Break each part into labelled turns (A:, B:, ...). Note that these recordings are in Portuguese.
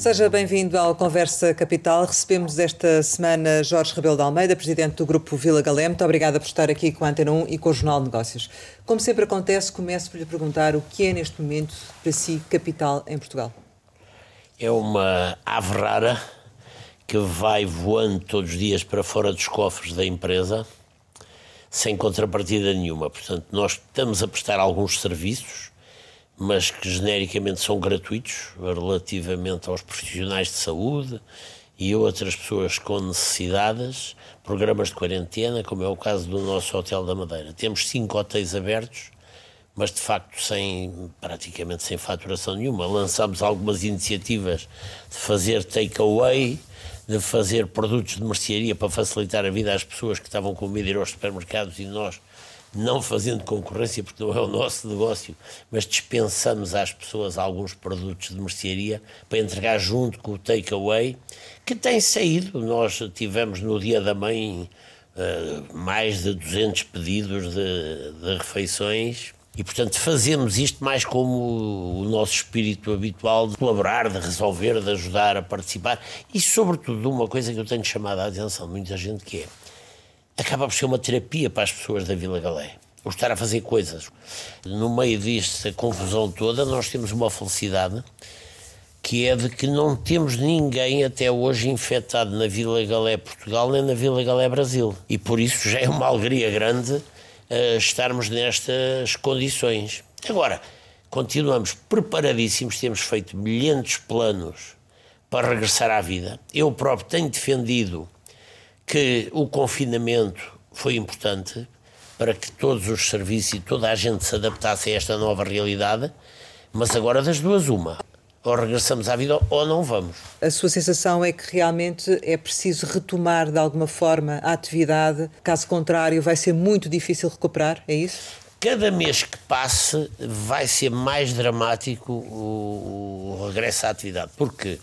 A: Seja bem-vindo ao Conversa Capital. Recebemos esta semana Jorge Rebelo de Almeida, presidente do Grupo Vila Galé. Muito obrigada por estar aqui com a Antena 1 e com o Jornal de Negócios. Como sempre acontece, começo por lhe perguntar o que é neste momento para si capital em Portugal.
B: É uma ave rara que vai voando todos os dias para fora dos cofres da empresa sem contrapartida nenhuma. Portanto, nós estamos a prestar alguns serviços mas que genericamente são gratuitos relativamente aos profissionais de saúde e outras pessoas com necessidades, programas de quarentena, como é o caso do nosso Hotel da Madeira. Temos cinco hotéis abertos, mas de facto sem praticamente sem faturação nenhuma. Lançámos algumas iniciativas de fazer takeaway, de fazer produtos de mercearia para facilitar a vida às pessoas que estavam com medo de ir aos supermercados e nós não fazendo concorrência, porque não é o nosso negócio, mas dispensamos às pessoas alguns produtos de mercearia para entregar junto com o takeaway, que tem saído. Nós tivemos no Dia da Mãe uh, mais de 200 pedidos de, de refeições. E, portanto, fazemos isto mais como o nosso espírito habitual de colaborar, de resolver, de ajudar a participar e, sobretudo, uma coisa que eu tenho chamado a atenção de muita gente que é acaba por ser uma terapia para as pessoas da Vila Galé. O estar a fazer coisas. No meio desta confusão toda, nós temos uma felicidade que é de que não temos ninguém até hoje infectado na Vila Galé Portugal nem na Vila Galé Brasil. E por isso já é uma alegria grande uh, estarmos nestas condições. Agora, continuamos preparadíssimos, temos feito milhentos planos para regressar à vida. Eu próprio tenho defendido que o confinamento foi importante para que todos os serviços e toda a gente se adaptasse a esta nova realidade, mas agora das duas uma. Ou regressamos à vida ou não vamos.
A: A sua sensação é que realmente é preciso retomar de alguma forma a atividade, caso contrário, vai ser muito difícil recuperar, é isso?
B: Cada mês que passe vai ser mais dramático o, o regresso à atividade. Porque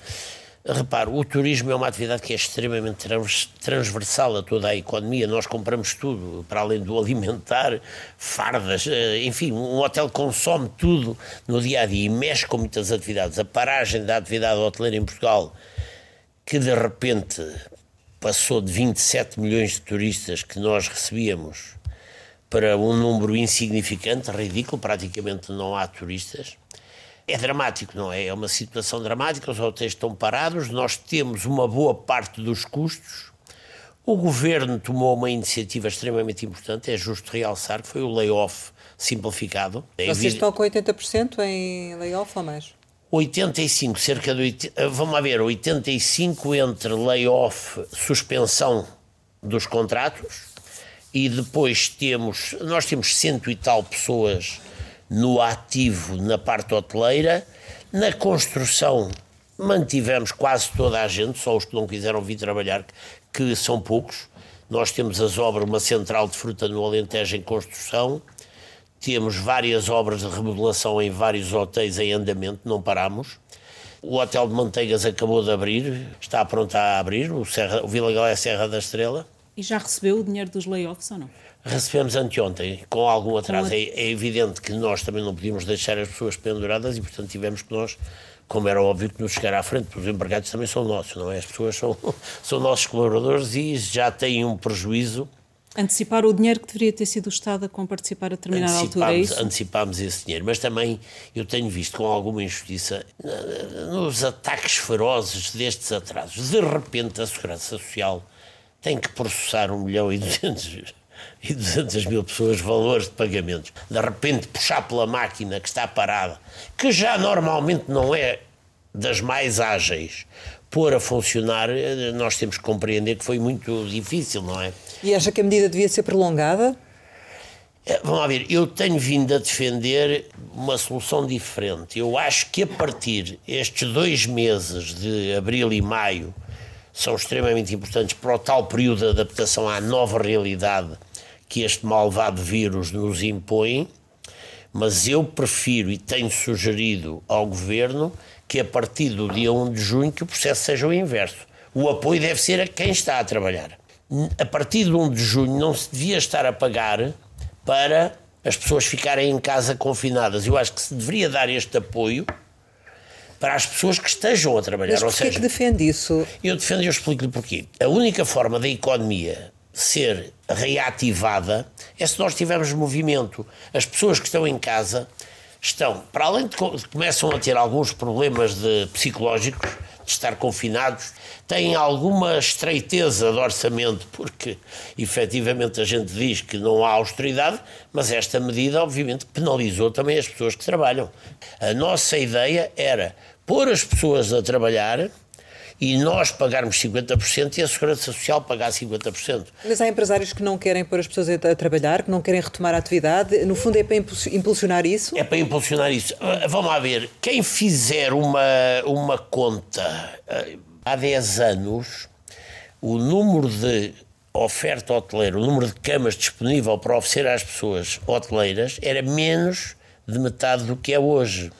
B: Reparo, o turismo é uma atividade que é extremamente transversal a toda a economia. Nós compramos tudo, para além do alimentar, fardas, eh, enfim, um hotel consome tudo no dia a dia e mexe com muitas atividades. A paragem da atividade hoteleira em Portugal, que de repente passou de 27 milhões de turistas que nós recebíamos para um número insignificante, ridículo, praticamente não há turistas é dramático, não é? É uma situação dramática, os hotéis estão parados, nós temos uma boa parte dos custos. O governo tomou uma iniciativa extremamente importante, é justo realçar, que foi o layoff simplificado.
A: É Vocês estão com 80% em layoff ou mais?
B: 85, cerca de 80, eh, vamos ver, 85 entre layoff, suspensão dos contratos e depois temos, nós temos cento e tal pessoas no ativo na parte hoteleira, na construção mantivemos quase toda a gente, só os que não quiseram vir trabalhar, que são poucos. Nós temos as obras, uma central de fruta no Alentejo em construção, temos várias obras de remodelação em vários hotéis em andamento, não paramos. O Hotel de Manteigas acabou de abrir, está pronto a abrir, o, Serra, o Vila Galé Serra da Estrela.
C: E já recebeu o dinheiro dos layoffs ou não?
B: Recebemos anteontem, com algum atraso. É, é, evidente que nós também não podíamos deixar as pessoas penduradas e, portanto, tivemos que nós, como era óbvio, que nos chegar à frente, porque os empregados também são nossos, não é? As pessoas são, são nossos colaboradores e já têm um prejuízo.
C: Antecipar o dinheiro que deveria ter sido o Estado a comparticipar a determinada altura, é isso?
B: Antecipámos esse dinheiro, mas também eu tenho visto com alguma injustiça nos ataques ferozes destes atrasos. De repente, a Segurança Social tem que processar um milhão e duzentos e 200 mil pessoas valores de pagamentos. De repente puxar pela máquina que está parada, que já normalmente não é das mais ágeis, pôr a funcionar, nós temos que compreender que foi muito difícil, não é?
A: E acha que a medida devia ser prolongada?
B: Eh, vamos lá ver, eu tenho vindo a defender uma solução diferente. Eu acho que a partir estes dois meses de abril e maio são extremamente importantes para o tal período de adaptação à nova realidade que este malvado vírus nos impõe, mas eu prefiro e tenho sugerido ao Governo que a partir do dia 1 de junho que o processo seja o inverso. O apoio deve ser a quem está a trabalhar. A partir de 1 de junho não se devia estar a pagar para as pessoas ficarem em casa confinadas. Eu acho que se deveria dar este apoio para as pessoas que estejam a trabalhar.
A: Mas Ou seja, que defende isso?
B: Eu defendo e eu explico-lhe porquê. A única forma da economia ser reativada é se nós tivermos movimento. As pessoas que estão em casa estão, para além de começam a ter alguns problemas de psicológicos, de estar confinados, têm alguma estreiteza de orçamento, porque efetivamente a gente diz que não há austeridade, mas esta medida, obviamente, penalizou também as pessoas que trabalham. A nossa ideia era pôr as pessoas a trabalhar e nós pagarmos 50% e a Segurança Social pagar 50%.
A: Mas há empresários que não querem pôr as pessoas a trabalhar, que não querem retomar a atividade. No fundo, é para impulsionar isso?
B: É para impulsionar isso. Ah, vamos lá ver. Quem fizer uma, uma conta ah, há 10 anos, o número de oferta hoteleira, o número de camas disponível para oferecer às pessoas hoteleiras era menos de metade do que é hoje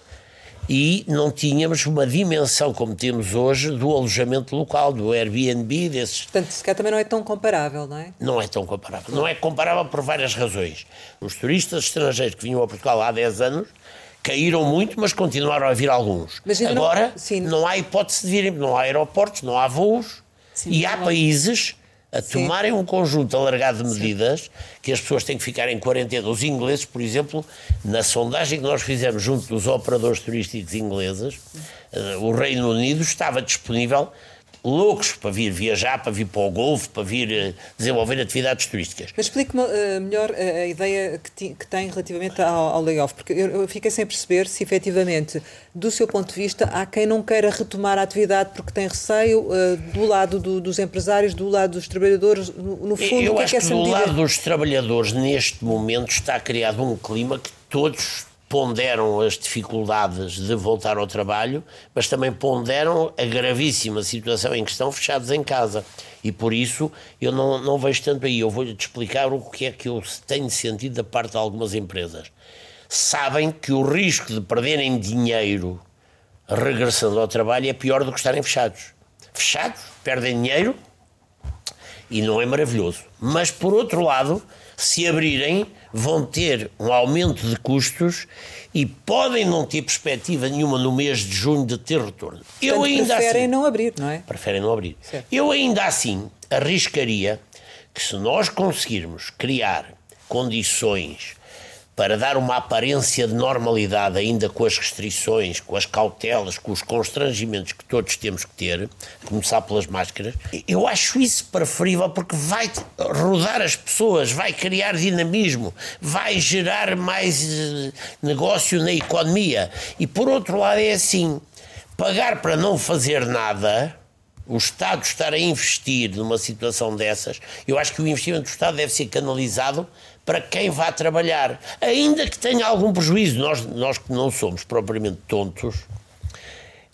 B: e não tínhamos uma dimensão como temos hoje do alojamento local, do Airbnb, desses.
A: Portanto, se calhar também não é tão comparável, não é?
B: Não é tão comparável. Não é comparável por várias razões. Os turistas estrangeiros que vinham a Portugal há 10 anos caíram muito, mas continuaram a vir alguns. Agora, não, não há hipótese de virem, não há aeroportos, não há voos, sim, e há países a tomarem Sim. um conjunto alargado de medidas Sim. que as pessoas têm que ficar em quarentena. Os ingleses, por exemplo, na sondagem que nós fizemos junto dos operadores turísticos ingleses, uh, o Reino Unido estava disponível loucos para vir viajar, para vir para o Golfo, para vir uh, desenvolver atividades turísticas.
A: Mas explique-me uh, melhor a ideia que, que, tem relativamente ao, ao layoff, porque eu, eu, fiquei sem perceber se efetivamente, do seu ponto de vista, há quem não queira retomar a atividade porque tem receio uh, do lado do, dos empresários, do lado dos trabalhadores, no, no fundo,
B: eu
A: o que
B: acho
A: é que,
B: que do lado dos trabalhadores, neste momento, está criado um clima que todos ponderam as dificuldades de voltar ao trabalho, mas também ponderam a gravíssima situação em que estão fechados em casa. E por isso eu não, não vejo tanto aí. Eu vou-lhe explicar o que é que eu tenho sentido da parte de algumas empresas. Sabem que o risco de perderem dinheiro regressando ao trabalho é pior do que estarem fechados. Fechados, perdem dinheiro e não é maravilhoso. Mas por outro lado, se abrirem, vão ter um aumento de custos e podem não ter perspectiva nenhuma no mês de junho de ter retorno.
A: Eu ainda preferem assim, não abrir, não é?
B: Preferem não abrir. Certo. Eu ainda assim arriscaria que se nós conseguirmos criar condições para dar uma aparência de normalidade, ainda com as restrições, com as cautelas, com os constrangimentos que todos temos que ter, a começar pelas máscaras, eu acho isso preferível porque vai rodar as pessoas, vai criar dinamismo, vai gerar mais eh, negócio na economia. E por outro lado, é assim: pagar para não fazer nada o Estado estar a investir numa situação dessas, eu acho que o investimento do Estado deve ser canalizado para quem vá trabalhar, ainda que tenha algum prejuízo. Nós, nós que não somos propriamente tontos,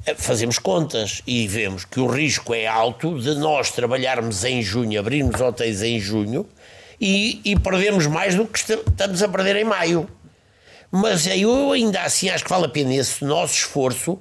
B: eh, fazemos contas e vemos que o risco é alto de nós trabalharmos em junho, abrirmos hotéis em junho e, e perdemos mais do que estamos a perder em maio. Mas eu ainda assim acho que vale a pena esse nosso esforço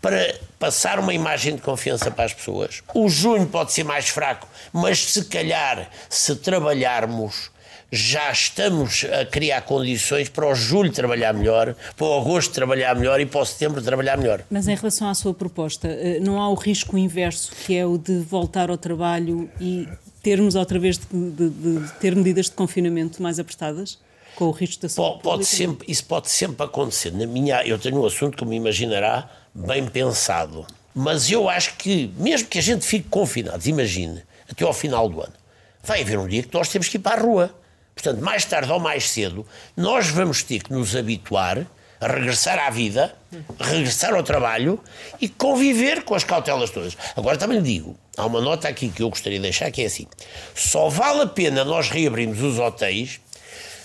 B: para passar uma imagem de confiança para as pessoas. O junho pode ser mais fraco, mas se calhar, se trabalharmos já estamos a criar condições para o julho trabalhar melhor, para o agosto trabalhar melhor e para o setembro trabalhar melhor.
C: Mas em relação à sua proposta, eh, não há o risco inverso, que é o de voltar ao trabalho e termos outra vez de, de, de ter medidas de confinamento mais apertadas? Com o risco da saúde
B: pode, pode sempre, Isso pode sempre acontecer. Na minha, eu tenho um assunto, como imaginará, bem pensado. Mas eu acho que, mesmo que a gente fique confinado, imagine, até ao final do ano, vai haver um dia que nós temos que ir para a rua. Portanto, mais tarde ou mais cedo, nós vamos ter que nos habituar a regressar à vida, regressar ao trabalho e conviver com as cautelas todas. Agora também lhe digo, há uma nota aqui que eu gostaria de deixar que é assim: só vale a pena nós reabrirmos os hotéis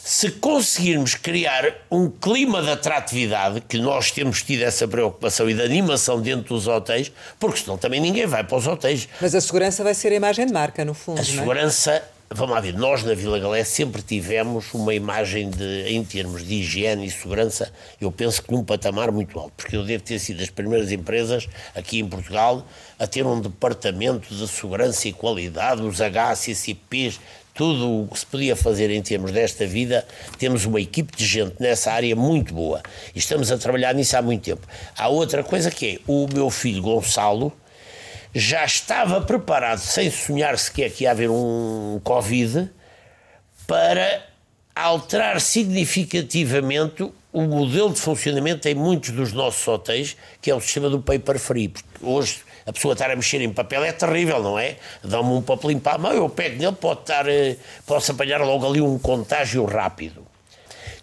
B: se conseguirmos criar um clima de atratividade, que nós temos tido essa preocupação e de animação dentro dos hotéis, porque senão também ninguém vai para os hotéis.
A: Mas a segurança vai ser a imagem de marca, no fundo. A
B: é? Vamos lá ver, nós na Vila Galé sempre tivemos uma imagem de, em termos de higiene e segurança, eu penso que num patamar muito alto, porque eu devo ter sido das primeiras empresas aqui em Portugal a ter um departamento de segurança e qualidade, os HACCPs, tudo o que se podia fazer em termos desta vida, temos uma equipe de gente nessa área muito boa. E estamos a trabalhar nisso há muito tempo. Há outra coisa que é, o meu filho Gonçalo já estava preparado, sem sonhar sequer que ia haver um Covid, para alterar significativamente o modelo de funcionamento em muitos dos nossos hotéis, que é o sistema do paper free. Porque hoje a pessoa estar a mexer em papel é terrível, não é? Dá-me um papelinho para a mão, eu pego nele, pode estar, eh, posso apanhar logo ali um contágio rápido.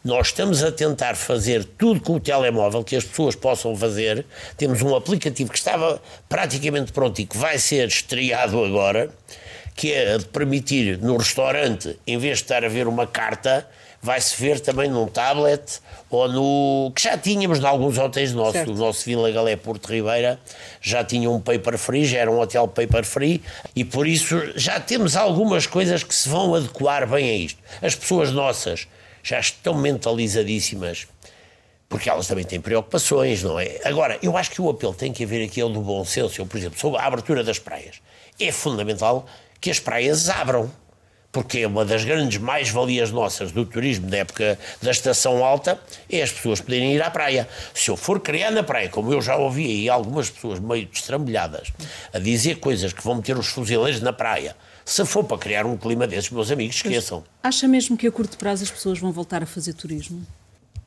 B: Nós estamos a tentar fazer tudo com o telemóvel que as pessoas possam fazer. Temos um aplicativo que estava praticamente pronto e que vai ser estreado agora, que é de permitir no restaurante, em vez de estar a ver uma carta, vai-se ver também num tablet ou no. que já tínhamos em alguns hotéis nossos. Certo. O nosso Vila Galé Porto Ribeira já tinha um paper free, já era um hotel paper free e por isso já temos algumas coisas que se vão adequar bem a isto. As pessoas nossas já estão mentalizadíssimas porque elas também têm preocupações, não é? Agora, eu acho que o apelo tem que haver aqui é do bom senso. Eu, por exemplo, sobre a abertura das praias. É fundamental que as praias abram porque é uma das grandes mais-valias nossas do turismo da época da estação alta, é as pessoas poderem ir à praia. Se eu for criar na praia, como eu já ouvi aí algumas pessoas meio destrambelhadas a dizer coisas que vão meter os fuzileiros na praia, se for para criar um clima desses, meus amigos, esqueçam.
C: Acha mesmo que a curto prazo as pessoas vão voltar a fazer turismo?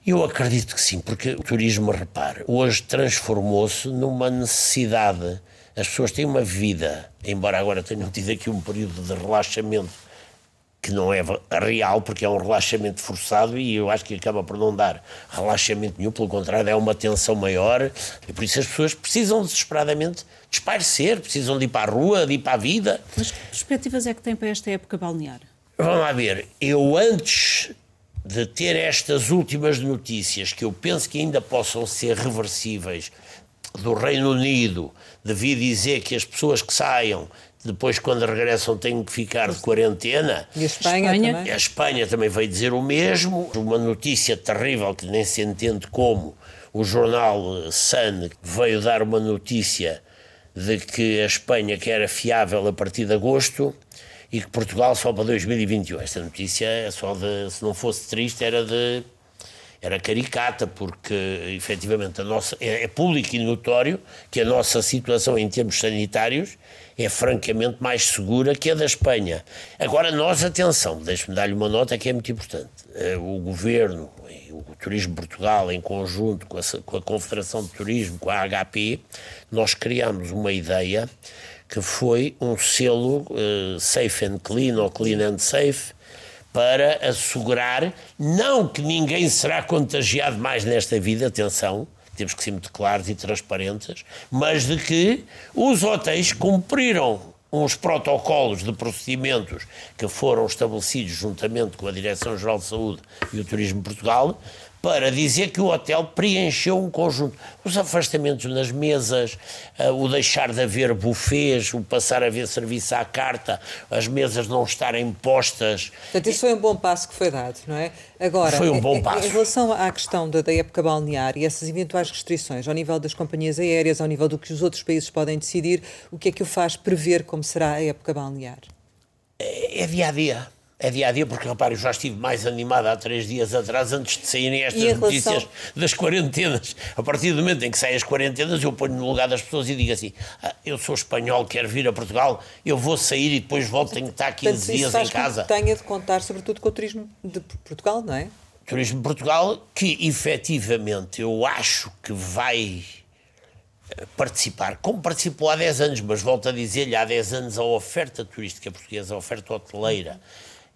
B: Eu acredito que sim, porque o turismo, repare, hoje transformou-se numa necessidade. As pessoas têm uma vida, embora agora tenham tido aqui um período de relaxamento que não é real, porque é um relaxamento forçado e eu acho que acaba por não dar relaxamento nenhum, pelo contrário, é uma tensão maior e por isso as pessoas precisam desesperadamente de espairecer, precisam de ir para a rua, de ir para a vida.
C: Mas que perspectivas é que tem para esta época balnear?
B: Vamos lá ver, eu antes de ter estas últimas notícias, que eu penso que ainda possam ser reversíveis, do Reino Unido, de vir dizer que as pessoas que saiam depois, quando regressam, têm que ficar de quarentena.
A: E a Espanha, Espanha também?
B: A Espanha também veio dizer o mesmo. Uma notícia terrível que nem se entende como. O jornal Sun veio dar uma notícia de que a Espanha que era fiável a partir de agosto e que Portugal só para 2021. Esta notícia é só de, se não fosse triste, era de era caricata, porque efetivamente a nossa, é, é público e notório que a nossa situação em termos sanitários é francamente mais segura que a da Espanha. Agora, nós, atenção, deixe-me dar-lhe uma nota que é muito importante. Eh, o governo, o Turismo Portugal, em conjunto com a, com a Confederação de Turismo, com a HP, nós criámos uma ideia que foi um selo uh, Safe and Clean ou Clean and Safe para assegurar não que ninguém será contagiado mais nesta vida, atenção, temos que ser muito claros e transparentes, mas de que os hotéis cumpriram uns protocolos de procedimentos que foram estabelecidos juntamente com a Direção-Geral de Saúde e o Turismo Portugal para dizer que o hotel preencheu um conjunto. Os afastamentos nas mesas, uh, o deixar de haver bufês, o passar a haver serviço à carta, as mesas não estarem postas.
A: Portanto, isso foi um bom passo que foi dado, não é?
B: Agora, foi um bom passo.
A: Em relação à questão da, da época balnear e essas eventuais restrições ao nível das companhias aéreas, ao nível do que os outros países podem decidir, o que é que o faz prever como será a época balnear?
B: É, é dia a dia é dia a dia, porque repare, eu já estive mais animada há três dias atrás, antes de saírem estas relação... notícias das quarentenas. A partir do momento em que saem as quarentenas, eu ponho no lugar das pessoas e digo assim: ah, eu sou espanhol, quero vir a Portugal, eu vou sair e depois volto, tenho que estar 15 Portanto, dias em casa.
A: Que tenha de contar, sobretudo, com o turismo de Portugal, não é?
B: Turismo de Portugal, que efetivamente eu acho que vai eh, participar, como participou há 10 anos, mas volto a dizer-lhe, há 10 anos a oferta turística portuguesa, a oferta hoteleira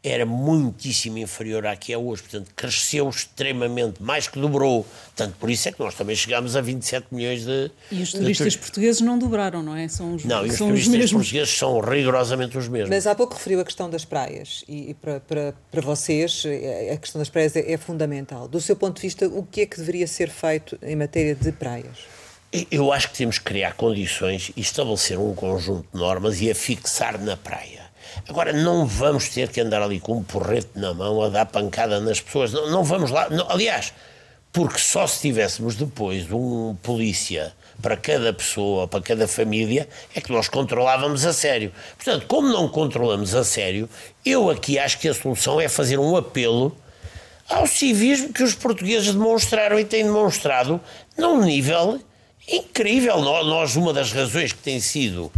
B: era muitíssimo inferior à que é hoje, portanto cresceu extremamente, mais que dobrou, portanto por isso é que nós também chegámos a 27 milhões de...
C: E os turistas de... portugueses não dobraram, não é?
B: São os, não, e os turistas os portugueses são rigorosamente os mesmos.
A: Mas há pouco referiu a questão das praias e, e para, para, para vocês eh, a questão das praias é, é fundamental. Do seu ponto de vista, o que é que deveria ser feito em matéria de praias?
B: Eu acho que temos que criar condições e estabelecer um conjunto de normas e a fixar na praia Agora, não vamos ter que andar ali com um porrete na mão a dar pancada nas pessoas. Não, não vamos lá. Não, aliás, porque só se tivéssemos depois um polícia para cada pessoa, para cada família, é que nós controlávamos a sério. Portanto, como não controlamos a sério, eu aqui acho que a solução é fazer um apelo ao civismo que os portugueses demonstraram e têm demonstrado num nível incrível. Nós, uma das razões que tem sido.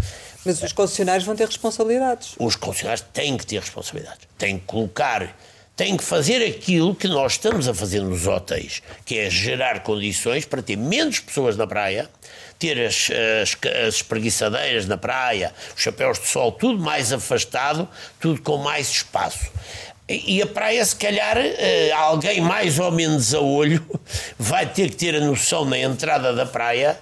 A: Mas os concessionários vão ter responsabilidades.
B: Os concessionários têm que ter responsabilidades. Têm que colocar tem que fazer aquilo que nós estamos a fazer nos hotéis, que é gerar condições para ter menos pessoas na praia, ter as, as, as espreguiçadeiras na praia, os chapéus de sol, tudo mais afastado, tudo com mais espaço. E a praia, se calhar, eh, alguém mais ou menos a olho vai ter que ter a noção na entrada da praia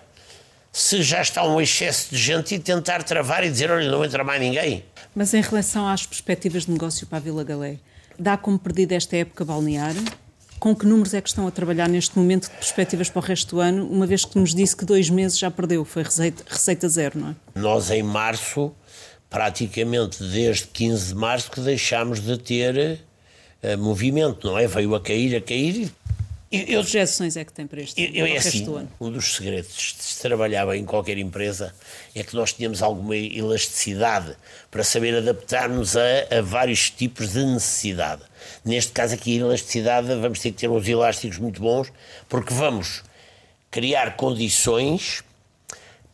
B: se já está um excesso de gente e tentar travar e dizer: olha, não entra mais ninguém.
C: Mas em relação às perspectivas de negócio para a Vila Galé, dá como perdida esta época balnear? Com que números é que estão a trabalhar neste momento de perspectivas para o resto do ano, uma vez que nos disse que dois meses já perdeu, foi receita, receita zero, não é?
B: Nós, em março, praticamente desde 15 de março, que deixámos de ter uh, movimento, não é? Veio a cair, a cair
C: eu, que projeções é que tem para este
B: eu, eu, é assim, Um dos segredos de se trabalhar em qualquer empresa é que nós tínhamos alguma elasticidade para saber adaptar-nos a, a, vários tipos de necessidade. Neste caso aqui, a elasticidade, vamos ter que ter uns elásticos muito bons, porque vamos criar condições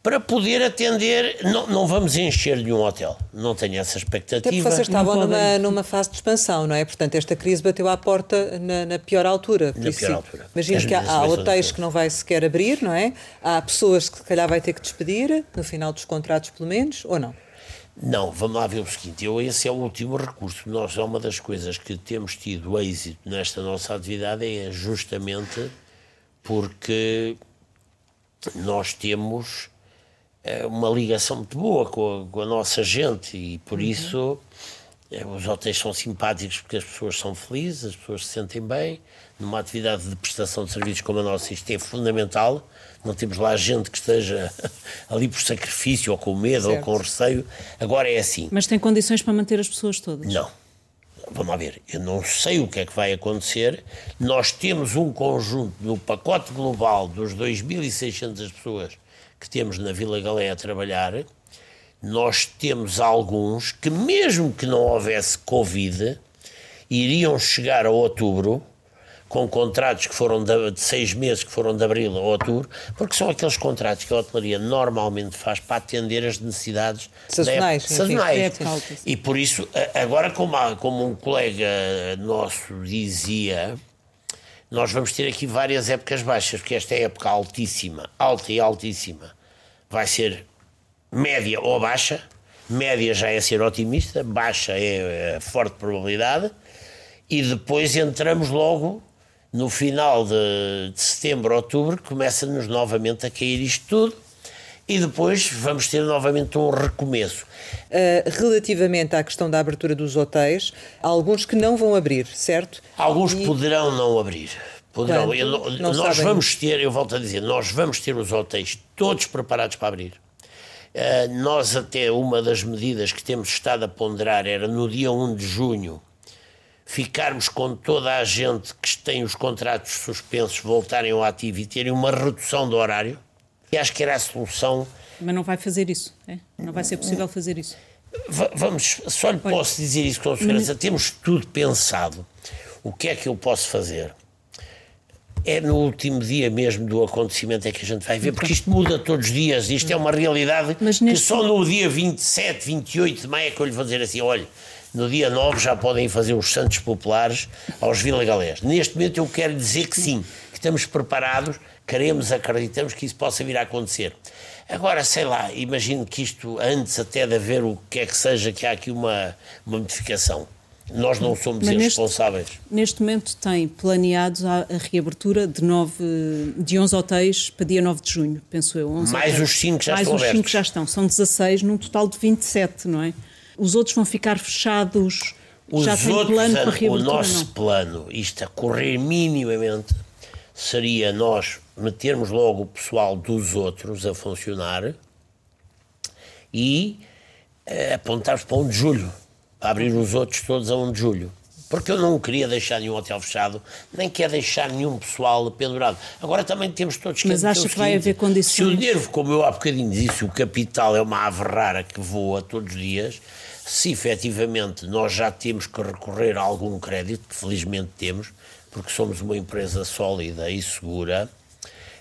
B: para poder atender, não, não vamos encher nenhum hotel, não tenho essa expectativa. Até
A: porque vocês estavam numa, numa fase de expansão, não é? Portanto, esta crise bateu à porta na, na pior altura.
B: Na pior altura.
A: Imagino que há, há hotéis que não vai sequer abrir, não é? Há pessoas que se calhar vai ter que despedir, no final dos contratos pelo menos, ou não?
B: Não, vamos lá ver o seguinte, eu, esse é o último recurso. Nós, é uma das coisas que temos tido êxito nesta nossa atividade é justamente porque nós temos uma ligação muito boa com a, com a nossa gente e por uhum. isso é, os hotéis são simpáticos porque as pessoas são felizes, as pessoas se sentem bem. Numa atividade de prestação de serviços como a nossa, isto é fundamental. Não temos lá gente que esteja ali por sacrifício, ou com medo, certo. ou com receio. Agora é assim.
C: Mas tem condições para manter as pessoas todas?
B: Não. Vamos lá ver, eu não sei o que é que vai acontecer. Nós temos um conjunto no pacote global dos 2.600 pessoas que temos na Vila Galé a trabalhar, nós temos alguns que, mesmo que não houvesse Covid, iriam chegar a outubro com contratos que foram de, de, seis meses, que foram de abril a outubro, porque são aqueles contratos que a hotelaria normalmente faz para atender as necessidades
A: sazonais.
B: Da sazonais. E por isso, agora, como, como um colega nosso dizia, nós vamos ter aqui várias épocas baixas, porque esta é época altíssima, alta e altíssima, vai ser média ou baixa. Média já é ser otimista, baixa é, é forte probabilidade, e depois entramos logo no final de, de setembro, outubro, começa-nos novamente a cair isto tudo e depois vamos ter novamente um recomeço.
A: Uh, relativamente à questão da abertura dos hotéis, há alguns que não vão abrir, certo?
B: Alguns e... poderão não abrir. Poderão. Eu, não nós sabem. vamos ter, eu volto a dizer, nós vamos ter os hotéis todos preparados para abrir. Uh, nós até uma das medidas que temos estado a ponderar era no dia 1 de junho ficarmos com toda a gente que tem os contratos suspensos voltarem ao ativo e terem uma redução do horário e acho que era a solução.
C: Mas não vai fazer isso, é? Não vai ser possível fazer isso.
B: V vamos, só lhe posso dizer isso com segurança. Temos tudo pensado. O que é que eu posso fazer? É no último dia mesmo do acontecimento é que a gente vai ver, porque isto muda todos os dias, isto é uma realidade neste... que só no dia 27, 28 de maio é que eu lhe vou dizer assim, olha, no dia 9 já podem fazer os Santos Populares aos Vila Galés. Neste momento eu quero dizer que sim, estamos preparados queremos, acreditamos que isso possa vir a acontecer. Agora, sei lá, imagino que isto, antes até de haver o que é que seja, que há aqui uma, uma modificação. Nós não somos Mas irresponsáveis.
C: Neste, neste, momento tem planeado a, a, reabertura de, nove, de 11 hotéis para dia 9 de junho, penso eu.
B: Mais hotéis. os 5 já
C: Mais
B: estão
C: os
B: abertos. 5
C: já estão. São 16 num total de 27, não é? Os outros vão ficar fechados.
B: Os
C: já
B: tem
C: outros, plano para reabertura?
B: O nosso não? plano, isto a correr minimamente, seria nós metermos logo o pessoal dos outros a funcionar e uh, apontarmos para 1 de julho, para abrir os outros todos a 1 de julho. Porque eu não queria deixar nenhum hotel fechado, nem quer deixar nenhum pessoal pendurado. Agora também temos todos que
C: Mas acha que vai haver condições?
B: Se o dinheiro, como eu há bocadinho disse, o capital é uma ave rara que voa todos os dias, se efetivamente nós já temos que recorrer a algum crédito, que felizmente temos, porque somos uma empresa sólida e segura,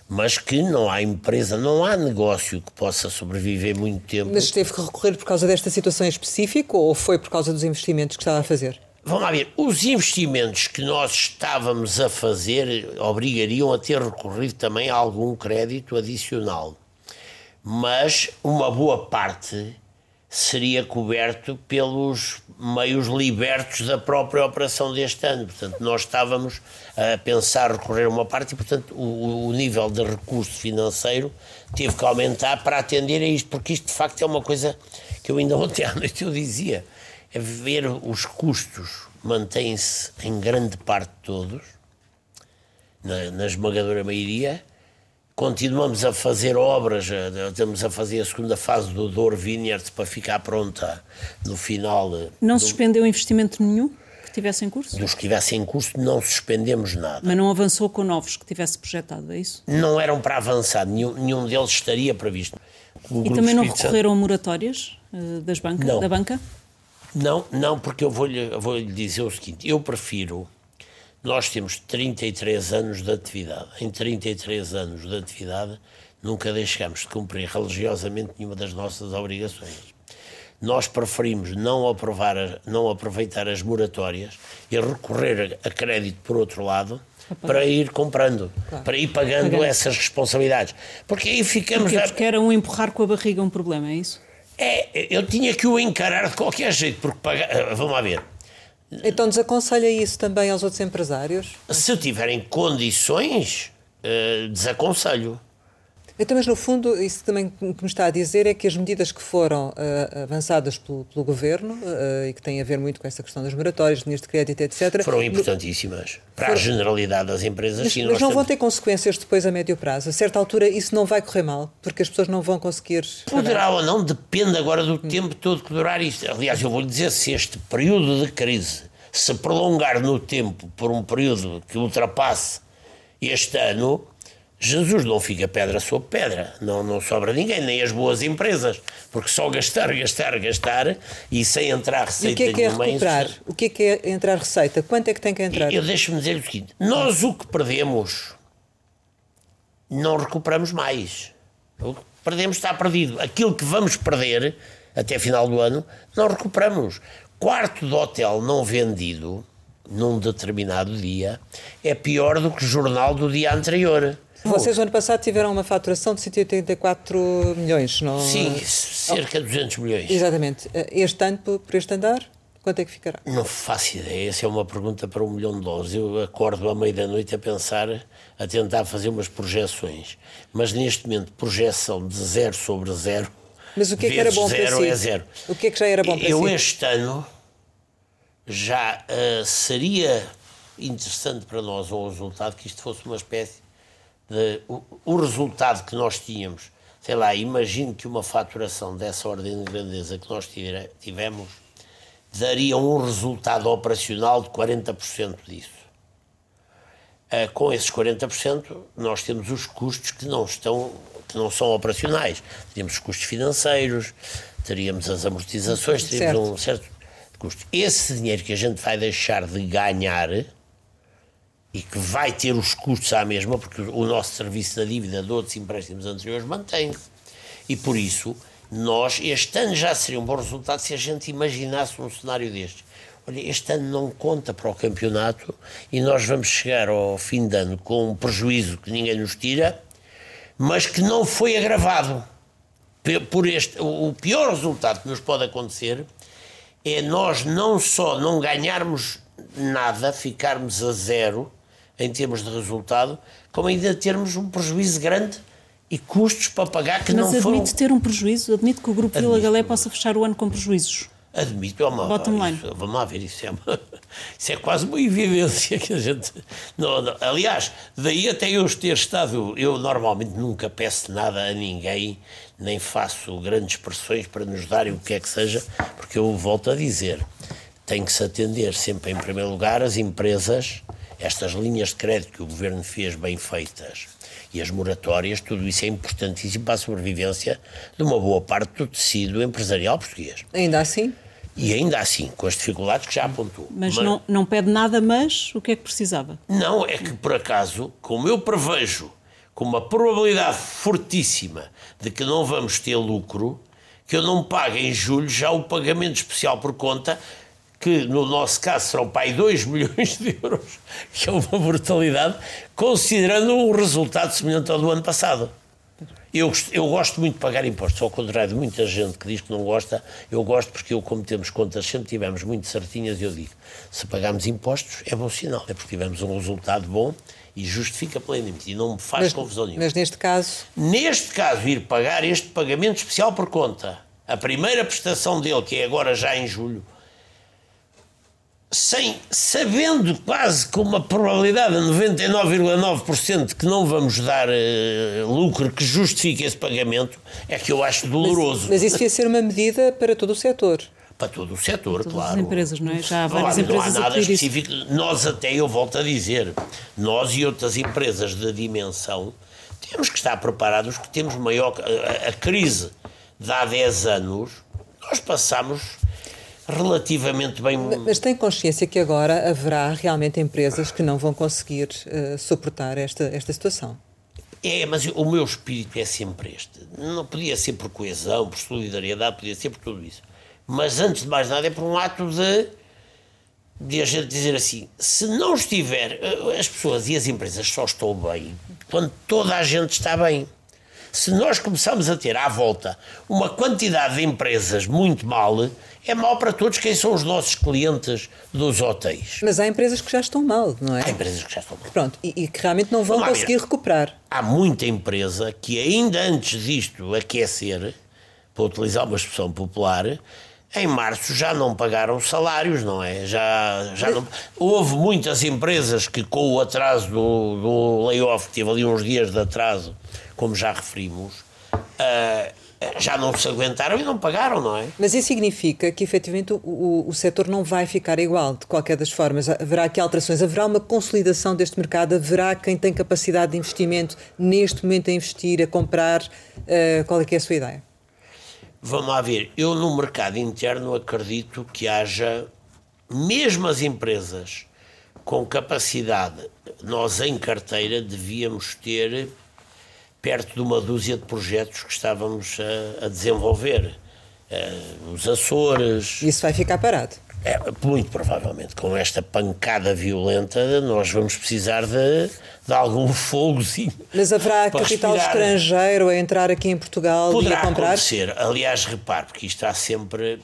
B: mas que não há empresa, não há negócio que possa sobreviver muito tempo.
A: Mas teve que recorrer por causa desta situação em específico ou foi por causa dos investimentos que estava a fazer?
B: Vamos lá ver, os investimentos que nós estávamos a fazer obrigariam a ter recorrido também a algum crédito adicional. Mas uma boa parte seria coberto pelos meios libertos da própria operação deste ano. Portanto, nós estávamos a pensar recorrer a uma parte e, portanto, o, o, nível de recurso financeiro teve que aumentar para atender a isto, porque isto de facto é uma coisa que eu ainda ontem à noite eu dizia, é ver os custos mantêm-se em grande parte todos, na, na esmagadora maioria, continuamos a fazer obras, eh, estamos a fazer a segunda fase do Douro Vineyards para ficar pronta no final. Eh,
C: não
B: do,
C: suspendeu investimento nenhum que tivesse em curso?
B: Dos que tivessem em curso não suspendemos nada.
C: Mas não avançou com novos que tivesse projetado, é isso?
B: Não eram para avançar, nenhum, nenhum deles estaria previsto.
C: O e também não recorreram a moratórias uh, das banca,
B: não.
C: da banca?
B: Não, não, porque eu vou-lhe vou -lhe dizer o seguinte, eu prefiro nós temos 33 anos de atividade. Em 33 anos de atividade, nunca deixamos de cumprir religiosamente nenhuma das nossas obrigações. Nós preferimos não, aprovar, não aproveitar as moratórias e recorrer a crédito por outro lado para ir comprando, claro. para ir pagando, pagando, essas responsabilidades. Porque aí ficamos.
C: Porque, porque era um empurrar com a barriga um problema, é isso?
B: É, eu tinha que o encarar de qualquer jeito, porque pagar, vamos lá ver
A: então desaconselha isso também aos outros empresários?
B: Se tiverem condições, uh, desaconselho.
A: Então, mas no fundo, isso também que me está a dizer é que as medidas que foram uh, avançadas pelo, pelo Governo uh, e que têm a ver muito com essa questão das moratórias, linhas de crédito, etc.
B: Foram importantíssimas para foram... a generalidade das empresas.
A: Mas, sim, mas não temos... vão ter consequências depois a médio prazo? A certa altura isso não vai correr mal, porque as pessoas não vão conseguir...
B: Poderá ou não, depende agora do hum. tempo todo que durar isto. Aliás, eu vou lhe dizer, se este período de crise se prolongar no tempo por um período que ultrapasse este ano, Jesus não fica pedra sobre pedra, não, não sobra ninguém, nem as boas empresas, porque só gastar, gastar, gastar e sem entrar receita
A: e o que é que é recuperar? O que é que é entrar receita? Quanto é que tem que entrar?
B: Eu deixo-me dizer o seguinte: nós o que perdemos não recuperamos mais. O que perdemos está perdido. Aquilo que vamos perder até final do ano, não recuperamos. Quarto de hotel não vendido num determinado dia é pior do que o jornal do dia anterior.
A: Vocês, no ano passado, tiveram uma faturação de 184 milhões, não?
B: Sim, cerca de 200 milhões.
A: Exatamente. Este ano, por este andar, quanto é que ficará?
B: Não faço ideia. Essa é uma pergunta para um milhão de dólares. Eu acordo à meia da noite a pensar, a tentar fazer umas projeções. Mas neste momento, projeção de zero sobre zero.
A: Mas o que é que era bom
B: zero
A: para si?
B: é zero.
A: O que é que já era bom para
B: Eu
A: si?
B: este ano já uh, seria interessante para nós um resultado que isto fosse uma espécie de o, o, resultado que nós tínhamos. Sei lá, imagino que uma faturação dessa ordem de grandeza que nós tivemos daria um resultado operacional de 40% disso. Uh, com esses 40%, nós temos os custos que não estão, que não são operacionais. Teríamos os custos financeiros, teríamos as amortizações, teríamos certo. um certo custo. Esse dinheiro que a gente vai deixar de ganhar e que vai ter os custos à mesma, porque o nosso serviço da dívida de outros empréstimos anteriores mantém-se. E por isso, nós, este ano já seria um bom resultado se a gente imaginasse um cenário destes. Olha, este ano não conta para o campeonato e nós vamos chegar ao fim de ano com um prejuízo que ninguém nos tira, mas que não foi agravado. Por este, o pior resultado que nos pode acontecer é nós não só não ganharmos nada, ficarmos a zero em termos de resultado, como ainda termos um prejuízo grande e custos para pagar que
C: Mas
B: não foram...
C: Mas admite ter um prejuízo? Admite que o Grupo Vila Galé possa fechar o ano com prejuízos?
B: Admito, é uma. Isso, vamos lá ver, isso é, uma, isso é quase uma evidência que a gente. Não, não, aliás, daí até eu ter estado. Eu normalmente nunca peço nada a ninguém, nem faço grandes pressões para nos darem o que é que seja, porque eu volto a dizer. tem que se atender sempre, em primeiro lugar, as empresas, estas linhas de crédito que o governo fez bem feitas e as moratórias, tudo isso é importantíssimo para a sobrevivência de uma boa parte do tecido empresarial português.
A: Ainda assim?
B: E ainda assim, com as dificuldades que já apontou.
C: Mas, mas, Não, não pede nada, mas o que é que precisava?
B: Não, é que por acaso, como eu prevejo com uma probabilidade fortíssima de que não vamos ter lucro, que eu não pague em julho já o pagamento especial por conta, que no nosso caso serão aí 2 milhões de euros, que é uma brutalidade, considerando um resultado semelhante ao do ano passado. Eu, eu gosto muito de pagar impostos, ao contrário de muita gente que diz que não gosta, eu gosto porque eu, como temos contas, sempre tivemos muito certinhas, eu digo, se pagarmos impostos é bom sinal, é porque tivemos um resultado bom e justifica plenamente, e não me faz
A: mas,
B: confusão nenhuma.
A: Mas neste caso...
B: Neste caso, ir pagar este pagamento especial por conta, a primeira prestação dele, que é agora já em julho, sem, sabendo quase com uma probabilidade de 99,9% que não vamos dar uh, lucro que justifique esse pagamento, é que eu acho doloroso.
A: Mas, mas isso ia ser uma medida para todo o setor.
B: Para todo o setor,
C: Todas
B: claro.
C: as empresas, não é? Já há várias
B: não,
C: empresas
B: não há nada específico. Isso. Nós até, eu volto a dizer, nós e outras empresas de dimensão temos que estar preparados que temos maior... A, a crise de há 10 anos, nós passamos relativamente bem.
A: Mas tem consciência que agora haverá realmente empresas que não vão conseguir uh, suportar esta, esta situação?
B: É, mas o meu espírito é sempre este. Não podia ser por coesão, por solidariedade, podia ser por tudo isso. Mas antes de mais nada é por um ato de, de a gente dizer assim: se não estiver, eh, as pessoas e as empresas só estão bem quando toda a gente está bem. Se nós começamos a ter à volta uma quantidade de empresas muito mal, é mal para todos quem são os nossos clientes dos hotéis.
A: Mas há empresas que já estão mal, não é?
B: Há empresas que já estão mal.
A: Pronto, e, e que realmente não vão conseguir ver. recuperar.
B: Há muita empresa que ainda antes disto aquecer, para utilizar uma expressão popular, em março já não pagaram salários, não é? Já, já não... Houve muitas empresas que, com o atraso do, do layoff, que teve ali uns dias de atraso, como já referimos, uh, já não se aguentaram e não pagaram, não é?
A: Mas isso significa que efetivamente o, o, o setor não vai ficar igual, de qualquer das formas. Haverá aqui alterações, haverá uma consolidação deste mercado, haverá quem tem capacidade de investimento neste momento a investir, a comprar. Uh, qual é que é a sua ideia?
B: Vamos lá ver. Eu no mercado interno acredito que haja, mesmo as empresas com capacidade, nós em carteira devíamos ter perto de uma dúzia de projetos que estávamos a, a desenvolver. Uh, os Açores.
A: Isso vai ficar parado?
B: É, muito provavelmente. Com esta pancada violenta, nós vamos precisar de, de algum fogozinho.
A: Mas haverá capital respirar. estrangeiro a entrar aqui em Portugal
B: Poderá
A: e a comprar?
B: acontecer. Aliás, repare, porque isto há sempre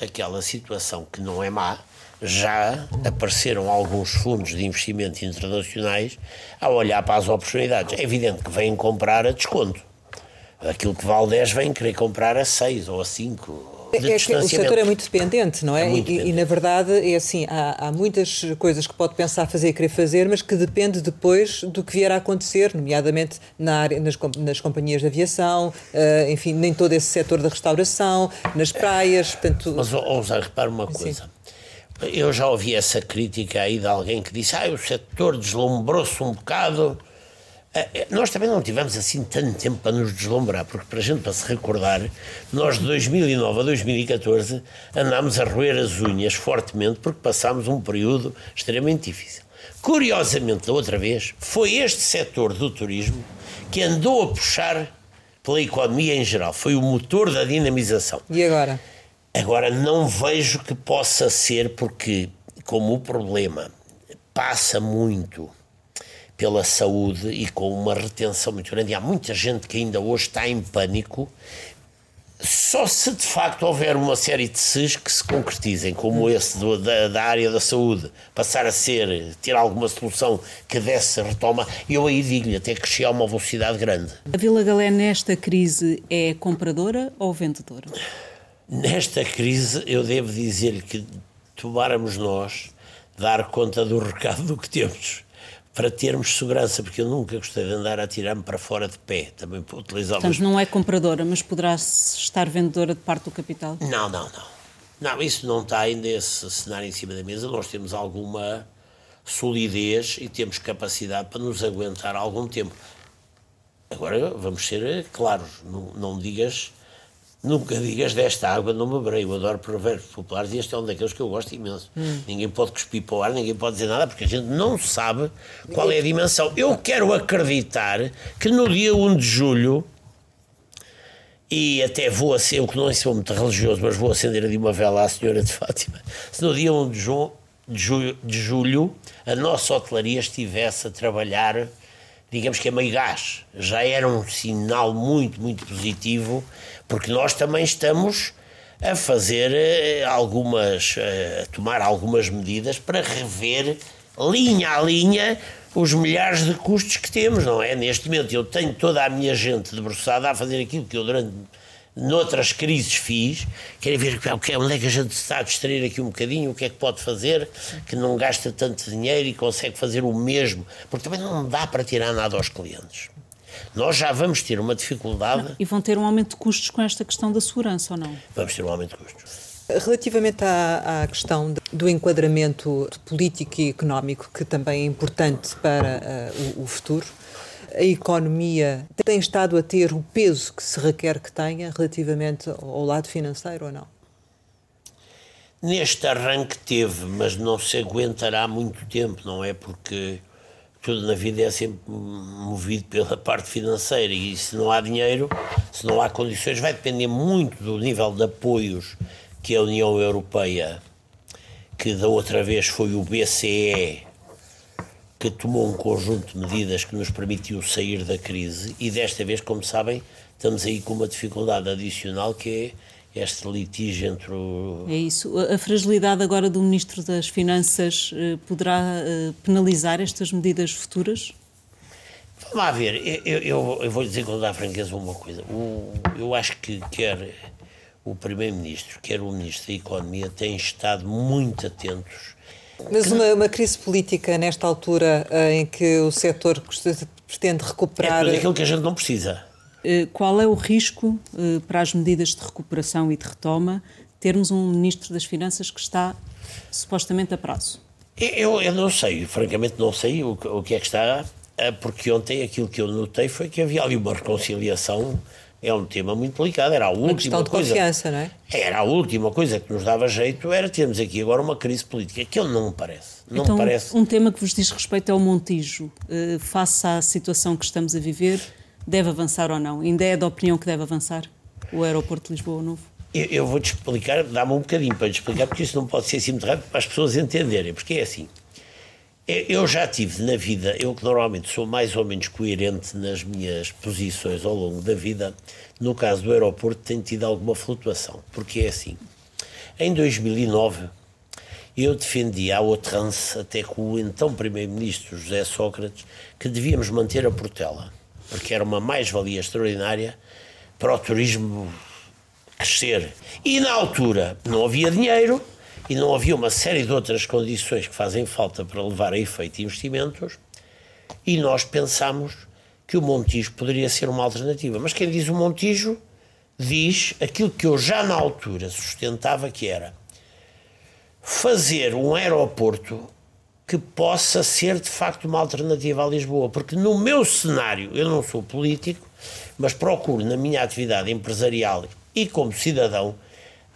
B: aquela situação que não é má, já apareceram alguns fundos de investimento internacionais a olhar para as oportunidades. É evidente que vêm comprar a desconto. Aquilo que vale 10 vem querer comprar a 6 ou a 5.
A: É, é o setor é muito dependente, não é? é e, e, na verdade é assim, há, há, muitas coisas que pode pensar fazer e querer fazer, mas que depende depois do que vier a acontecer, nomeadamente na área, nas, nas companhias de aviação, uh, enfim, nem todo esse setor da restauração, nas praias, portanto...
B: Mas, ouça, repare uma coisa. Sim. Eu já ouvi essa crítica aí de alguém que disse: ah, o setor deslumbrou-se um bocado. Eh, eh, nós também não tivemos assim tanto tempo para nos deslumbrar, porque para a gente para se recordar, nós de 2009 a 2014 andámos a roer as unhas fortemente porque passámos um período extremamente difícil. Curiosamente, da outra vez, foi este setor do turismo que andou a puxar pela economia em geral, foi o motor da dinamização.
A: E agora?
B: Agora, não vejo que possa ser, porque, como o problema passa muito pela saúde e com uma retenção muito grande, e há muita gente que ainda hoje está em pânico. Só se de facto houver uma série de SES que se concretizem, como esse do, da, da, área da saúde, passar a ser, ter alguma solução que desse retoma, eu aí digo-lhe até que chegar a uma velocidade grande.
C: A Vila Galé nesta crise é compradora ou vendedora?
B: Nesta crise, eu devo dizer que tomáramos nós dar conta do recado do que temos para termos segurança, porque eu nunca gostei de andar a tirar-me para fora de pé, também para utilizar...
C: Portanto, não é compradora, mas poderá estar vendedora de parte do capital?
B: Não, não, não. Não, isso não está ainda esse cenário em cima da mesa. Nós temos alguma solidez e temos capacidade para nos aguentar algum tempo. Agora, vamos ser claros, não, não digas, nunca digas desta água não beberei. Eu adoro provérbios populares e este é um daqueles que eu gosto imenso. Hum. Ninguém pode cuspir para o ar, ninguém pode dizer nada, porque a gente não sabe qual é a dimensão. Eu quero acreditar que no dia 1 de julho, e até vou ser, eu que não sou muito religioso, mas vou acender ali uma vela à Senhora de Fátima, se no dia 1 de julho, de julho, de julho a nossa hotelaria estivesse a trabalhar digamos que a meio gás. Já era um sinal muito, muito positivo, porque nós também estamos a fazer eh, algumas, eh, a tomar algumas medidas para rever linha a linha os milhares de custos que temos, não é? Neste momento eu tenho toda a minha gente debruçada a fazer aquilo que eu durante noutras crises fiz, querem ver okay, onde é que a gente está a distrair aqui um bocadinho, o que é que pode fazer, que não gasta tanto dinheiro e consegue fazer o mesmo, porque também não dá para tirar nada aos clientes. Nós já vamos ter uma dificuldade. Não,
C: e vão ter um aumento de custos com esta questão da segurança ou não?
B: Vamos ter um aumento de custos.
A: Relativamente à, à, questão do enquadramento político e económico, que também é importante para uh, o, o futuro, a economia tem estado a ter o peso que se requer que tenha relativamente ao lado financeiro ou não?
B: Neste arranque teve, mas não se aguentará muito tempo, não é? Porque tudo na vida é sempre movido pela parte financeira e se não há dinheiro, se não há condições, vai depender muito do nível de apoios que a União Europeia, que da outra vez foi o BCE, que tomou um conjunto de medidas que nos permitiu sair da crise e desta vez, como sabem, estamos aí com uma dificuldade adicional que é este litígio entre o...
C: É isso. A fragilidade agora do Ministro das Finanças eh, poderá eh, penalizar estas medidas futuras?
B: Vamos lá ver, eu, eu, eu vou dizer com toda a franqueza uma coisa. O, eu acho que quer o Primeiro-Ministro, quer o Ministro da Economia têm estado muito atentos
A: mas uma, uma, crise política nesta altura eh, em que o setor pretende recuperar.
B: É tudo aquilo que a gente não precisa.
C: Eh, qual é o risco eh, para as medidas de recuperação e de retoma termos um Ministro das Finanças que está supostamente a prazo?
B: Eu, eu não sei, francamente não sei o, o que é que está, porque ontem aquilo que eu notei foi que havia ali uma reconciliação é um tema muito delicado. Era a última uma de coisa,
A: confiança, não é?
B: Era a última coisa que nos dava jeito, era termos aqui agora uma crise política, que eu não me parece. Não
C: então,
B: me parece.
C: um tema que vos diz respeito é o Montijo. Uh, face à situação que estamos a viver, deve avançar ou não? Ainda é da opinião que deve avançar o aeroporto de Lisboa Novo?
B: Eu, eu vou-te explicar, dá-me um bocadinho para te explicar, porque isso não pode ser assim muito rápido para as pessoas entenderem, porque é assim. Eu já tive na vida, eu que normalmente sou mais ou menos coerente nas minhas posições ao longo da vida, no caso do aeroporto tem tido alguma flutuação, porque é assim. Em 2009, eu defendi à outrance, até com o então Primeiro-Ministro José Sócrates, que devíamos manter a Portela, porque era uma mais-valia extraordinária para o turismo crescer. E na altura não havia dinheiro, e não havia uma série de outras condições que fazem falta para levar a efeito investimentos, e nós pensámos que o Montijo poderia ser uma alternativa. Mas quem diz o Montijo diz aquilo que eu já na altura sustentava que era fazer um aeroporto que possa ser de facto uma alternativa a Lisboa, porque no meu cenário, eu não sou político, mas procuro na minha atividade empresarial e como cidadão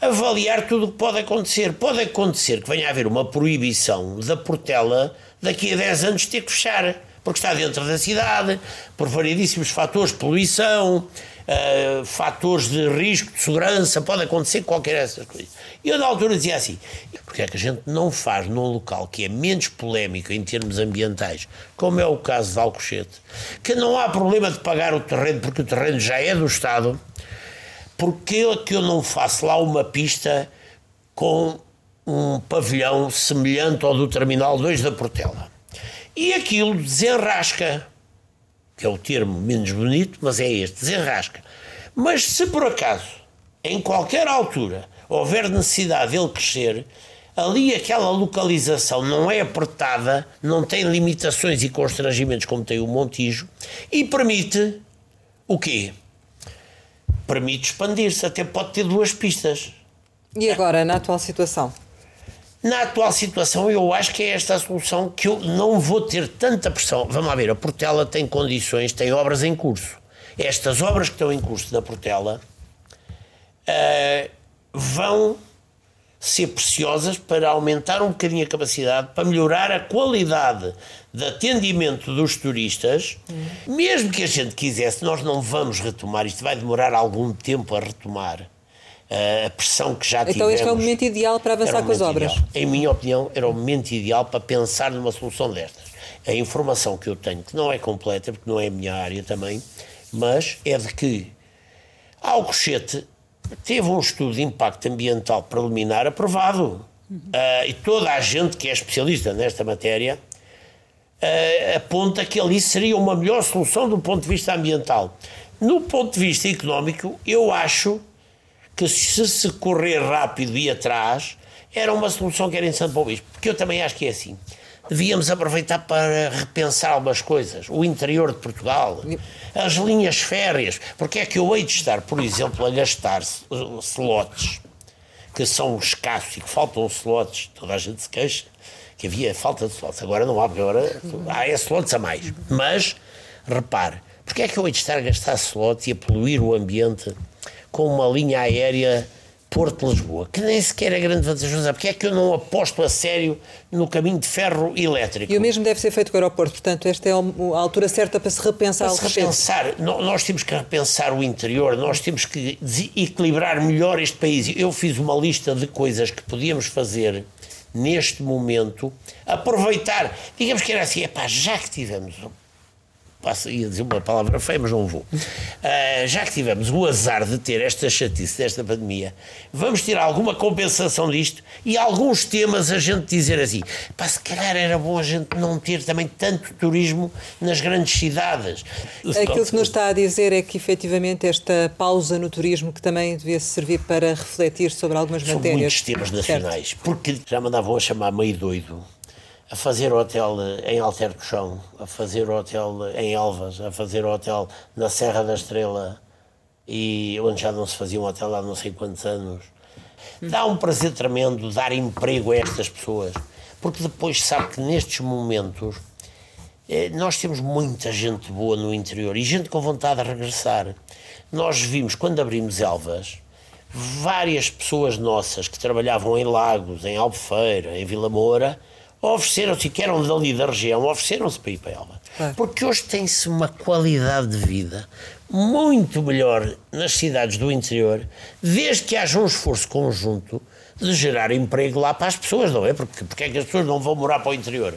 B: avaliar tudo o que pode acontecer. Pode acontecer que venha a haver uma proibição da Portela daqui a 10 anos ter que fechar, porque está dentro da cidade, por variedíssimos fatores, poluição, uh, fatores de risco, de segurança, pode acontecer qualquer dessas coisas. E eu na altura dizia assim, porque é que a gente não faz num local que é menos polémico em termos ambientais, como é o caso de Alcochete, que não há problema de pagar o terreno, porque o terreno já é do Estado, porque é que eu não faço lá uma pista com um pavilhão semelhante ao do Terminal 2 da Portela? E aquilo desenrasca, que é o termo menos bonito, mas é este, desenrasca. Mas se por acaso, em qualquer altura, houver necessidade dele crescer, ali aquela localização não é apertada, não tem limitações e constrangimentos como tem o Montijo, e permite o quê? permite expandir-se, até pode ter duas pistas.
A: E agora, na atual situação?
B: Na atual situação, eu acho que é esta a solução que eu não vou ter tanta pressão. Vamos lá ver, a Portela tem condições, tem obras em curso. Estas obras que estão em curso na Portela uh, vão ser preciosas para aumentar um bocadinho a capacidade, para melhorar a qualidade de atendimento dos turistas. Hum. Mesmo que a gente quisesse, nós não vamos retomar, isto vai demorar algum tempo a retomar. Uh, a pressão que já tivemos.
A: Então este é o momento ideal para avançar com as obras?
B: Ideal. Em minha opinião, era o momento ideal para pensar numa solução destas. A informação que eu tenho, que não é completa, porque não é a minha área também, mas é de que Alcochete teve um estudo de impacto ambiental preliminar aprovado. Uhum. Uh, e toda a gente que é especialista nesta matéria uh, aponta que ali seria uma melhor solução do ponto de vista ambiental. No ponto de vista económico, eu acho que se se correr rápido e atrás, era uma solução que era interessante para o Bispo. Porque eu também acho que é assim devíamos aproveitar para repensar algumas coisas. O interior de Portugal, as linhas férreas. Porque é que eu hei de estar, por exemplo, a gastar slots que são escassos e que faltam slots, toda a gente se queixa que havia falta de slots. Agora não há, agora há slots a mais. Mas, repare, porque é que eu hei de estar a gastar slots e a poluir o ambiente com uma linha aérea Porto-Lisboa, que nem sequer é grande vantajosa, porque é que eu não aposto a sério no caminho de ferro elétrico?
A: E o mesmo deve ser feito com o aeroporto, portanto, esta é a altura certa para se repensar
B: para se repensar, nós temos que repensar o interior, nós temos que equilibrar melhor este país. Eu fiz uma lista de coisas que podíamos fazer neste momento, aproveitar, digamos que era assim, epá, já que tivemos passo, ia dizer uma palavra feia, mas não vou. Uh, já que tivemos o azar de ter esta chatice desta pandemia, vamos ter alguma compensação disto e alguns temas a gente dizer assim, pá, se calhar era bom a gente não ter também tanto turismo nas grandes cidades.
A: Aquilo que nos está a dizer é que efetivamente esta pausa no turismo que também devia servir para refletir sobre algumas
B: São
A: matérias.
B: muitos temas nacionais, certo. porque já mandavam a chamar meio doido a fazer hotel em Alter do Chão, a fazer hotel em Elvas, a fazer hotel na Serra da Estrela, e onde já não se fazia um hotel há não sei quantos anos. Dá um prazer tremendo dar emprego a estas pessoas, porque depois sabe que nestes momentos eh, nós temos muita gente boa no interior e gente com vontade de regressar. Nós vimos, quando abrimos Elvas, várias pessoas nossas que trabalhavam em Lagos, em Albufeira, em Vila Moura, ofereceram-se, que eram dali da região, ofereceram-se para ir para Elva. Claro. Porque hoje tem-se uma qualidade de vida muito melhor nas cidades do interior, desde que haja um esforço conjunto de gerar emprego lá para as pessoas, não é? Porque, porque é que as pessoas não vão morar para o interior?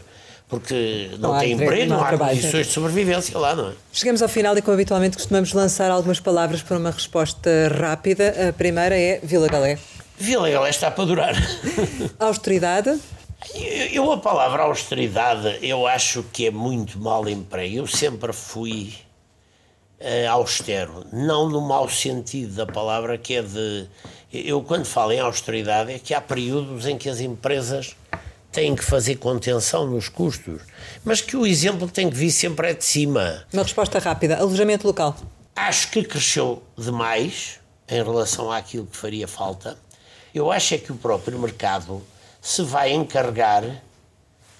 B: Porque não, não têm emprego, não, há, trabalho, condições de sobrevivência lá, não é?
A: Chegamos ao final e, como habitualmente, costumamos lançar algumas palavras para uma resposta rápida. A primeira é Vila Galé.
B: Vila Galé está para durar.
A: Austeridade.
B: Eu, a palavra austeridade, eu acho que é muito mal emprego. Eu sempre fui uh, austero, não no mau sentido da palavra, que é de. Eu, quando falo em austeridade, é que há períodos em que as empresas têm que fazer contenção nos custos, mas que o exemplo tem que vir sempre é de cima.
A: Uma resposta rápida: alojamento local.
B: Acho que cresceu demais em relação àquilo que faria falta. Eu acho é que o próprio mercado se vai encarregar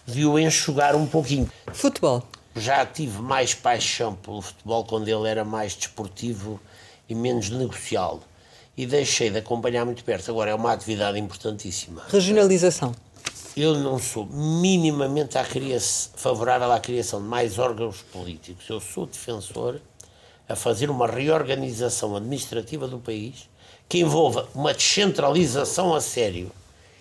B: de o enxugar um pouquinho.
A: Futebol.
B: Já tive mais paixão pelo futebol quando ele era mais desportivo e menos negocial. E deixei de acompanhar muito perto. Agora é uma atividade importantíssima.
A: Regionalização.
B: Eu não sou minimamente à criação, favorável à criação de mais órgãos políticos. Eu sou defensor a fazer uma reorganização administrativa do país que envolva uma descentralização a sério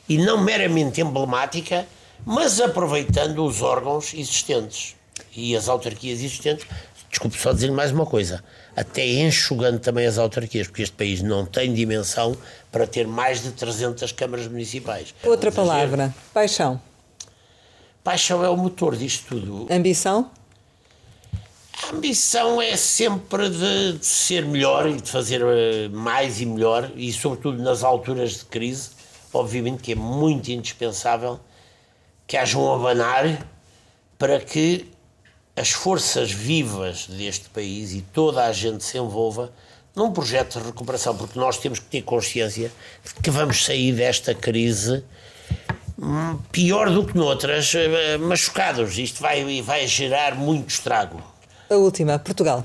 B: e não meramente emblemática, mas aproveitando os órgãos existentes e as autarquias existentes. Desculpe só dizer mais uma coisa, até enxugando também as autarquias, porque este país não tem dimensão para ter mais de 300 câmaras municipais.
A: Outra palavra, paixão.
B: Paixão é o motor disto tudo.
A: Ambição?
B: A ambição é sempre de, de, ser melhor e de fazer eh, mais e melhor, e sobretudo nas alturas de crise, obviamente que é muito indispensável que haja um abanar para que as forças vivas deste país e toda a gente se envolva num projeto de recuperação, porque nós temos que ter consciência de que vamos sair desta crise hum, pior do que noutras, eh, machucados. Isto vai, vai gerar muito estrago.
A: A última, Portugal.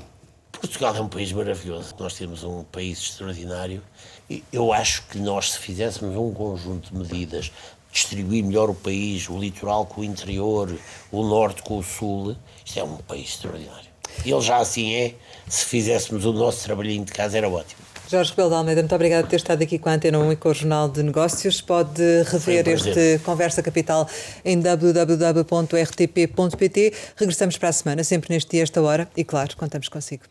B: Portugal é um país maravilhoso. Nós temos um país extraordinário. Eu acho que nós, se fizéssemos um conjunto de medidas, distribuir melhor o país, o litoral com o interior, o norte com o sul, isto é um país extraordinário. E ele já assim é. Se fizéssemos o nosso trabalhinho de casa, era ótimo.
A: Jorge Rebelo de Almeida, muito obrigado por ter estado aqui com a Antena 1 e com o Jornal de Negócios. Pode rever um este Conversa Capital em www.rtp.pt. Regressamos para a semana, sempre neste dia, esta hora, e claro, contamos consigo.